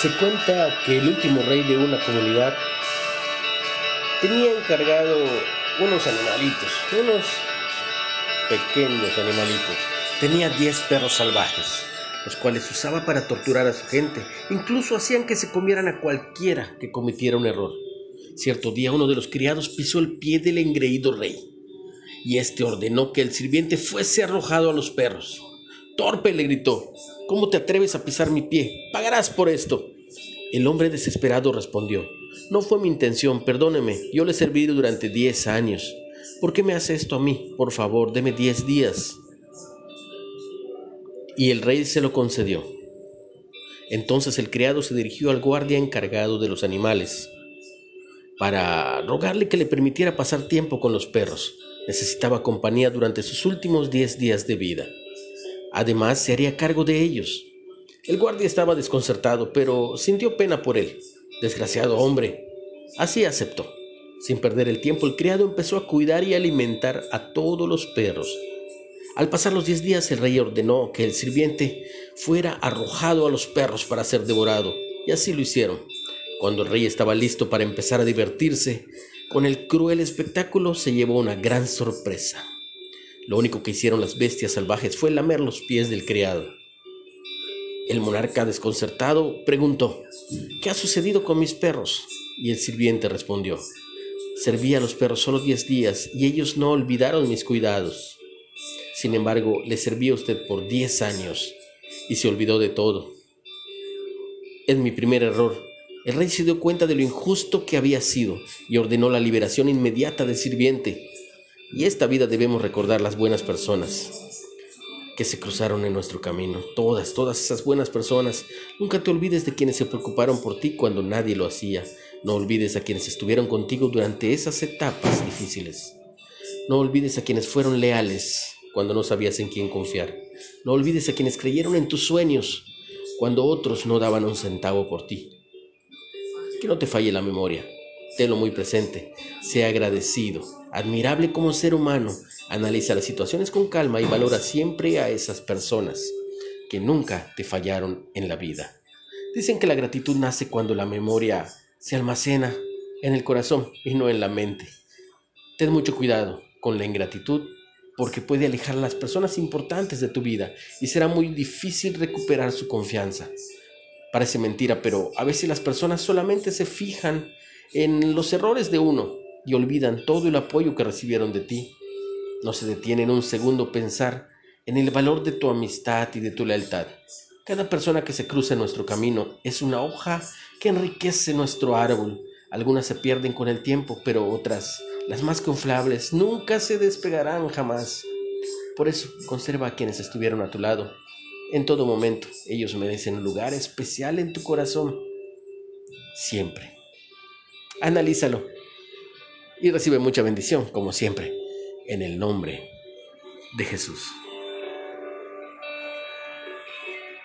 Se cuenta que el último rey de una comunidad tenía encargado unos animalitos, unos pequeños animalitos. Tenía 10 perros salvajes, los cuales usaba para torturar a su gente. Incluso hacían que se comieran a cualquiera que cometiera un error. Cierto día uno de los criados pisó el pie del engreído rey, y éste ordenó que el sirviente fuese arrojado a los perros. Torpe le gritó, ¿Cómo te atreves a pisar mi pie? Pagarás por esto. El hombre desesperado respondió, No fue mi intención, perdóneme, yo le he servido durante diez años. ¿Por qué me hace esto a mí? Por favor, deme diez días. Y el rey se lo concedió. Entonces el criado se dirigió al guardia encargado de los animales para rogarle que le permitiera pasar tiempo con los perros. Necesitaba compañía durante sus últimos diez días de vida. Además, se haría cargo de ellos. El guardia estaba desconcertado, pero sintió pena por él. Desgraciado hombre. Así aceptó. Sin perder el tiempo, el criado empezó a cuidar y alimentar a todos los perros. Al pasar los diez días, el rey ordenó que el sirviente fuera arrojado a los perros para ser devorado, y así lo hicieron. Cuando el rey estaba listo para empezar a divertirse con el cruel espectáculo, se llevó una gran sorpresa. Lo único que hicieron las bestias salvajes fue lamer los pies del criado. El monarca, desconcertado, preguntó, ¿qué ha sucedido con mis perros? Y el sirviente respondió, serví a los perros solo diez días y ellos no olvidaron mis cuidados. Sin embargo, le serví a usted por diez años y se olvidó de todo. Es mi primer error. El rey se dio cuenta de lo injusto que había sido y ordenó la liberación inmediata del sirviente. Y esta vida debemos recordar las buenas personas que se cruzaron en nuestro camino. Todas, todas esas buenas personas. Nunca te olvides de quienes se preocuparon por ti cuando nadie lo hacía. No olvides a quienes estuvieron contigo durante esas etapas difíciles. No olvides a quienes fueron leales cuando no sabías en quién confiar. No olvides a quienes creyeron en tus sueños cuando otros no daban un centavo por ti. Que no te falle la memoria. Tenlo muy presente. Sea agradecido admirable como ser humano, analiza las situaciones con calma y valora siempre a esas personas que nunca te fallaron en la vida. Dicen que la gratitud nace cuando la memoria se almacena en el corazón y no en la mente. Ten mucho cuidado con la ingratitud porque puede alejar a las personas importantes de tu vida y será muy difícil recuperar su confianza. Parece mentira, pero a veces las personas solamente se fijan en los errores de uno y olvidan todo el apoyo que recibieron de ti. No se detienen un segundo pensar en el valor de tu amistad y de tu lealtad. Cada persona que se cruza en nuestro camino es una hoja que enriquece nuestro árbol. Algunas se pierden con el tiempo, pero otras, las más confiables, nunca se despegarán jamás. Por eso, conserva a quienes estuvieron a tu lado. En todo momento, ellos merecen un lugar especial en tu corazón. Siempre. Analízalo y recibe mucha bendición, como siempre, en el nombre de Jesús.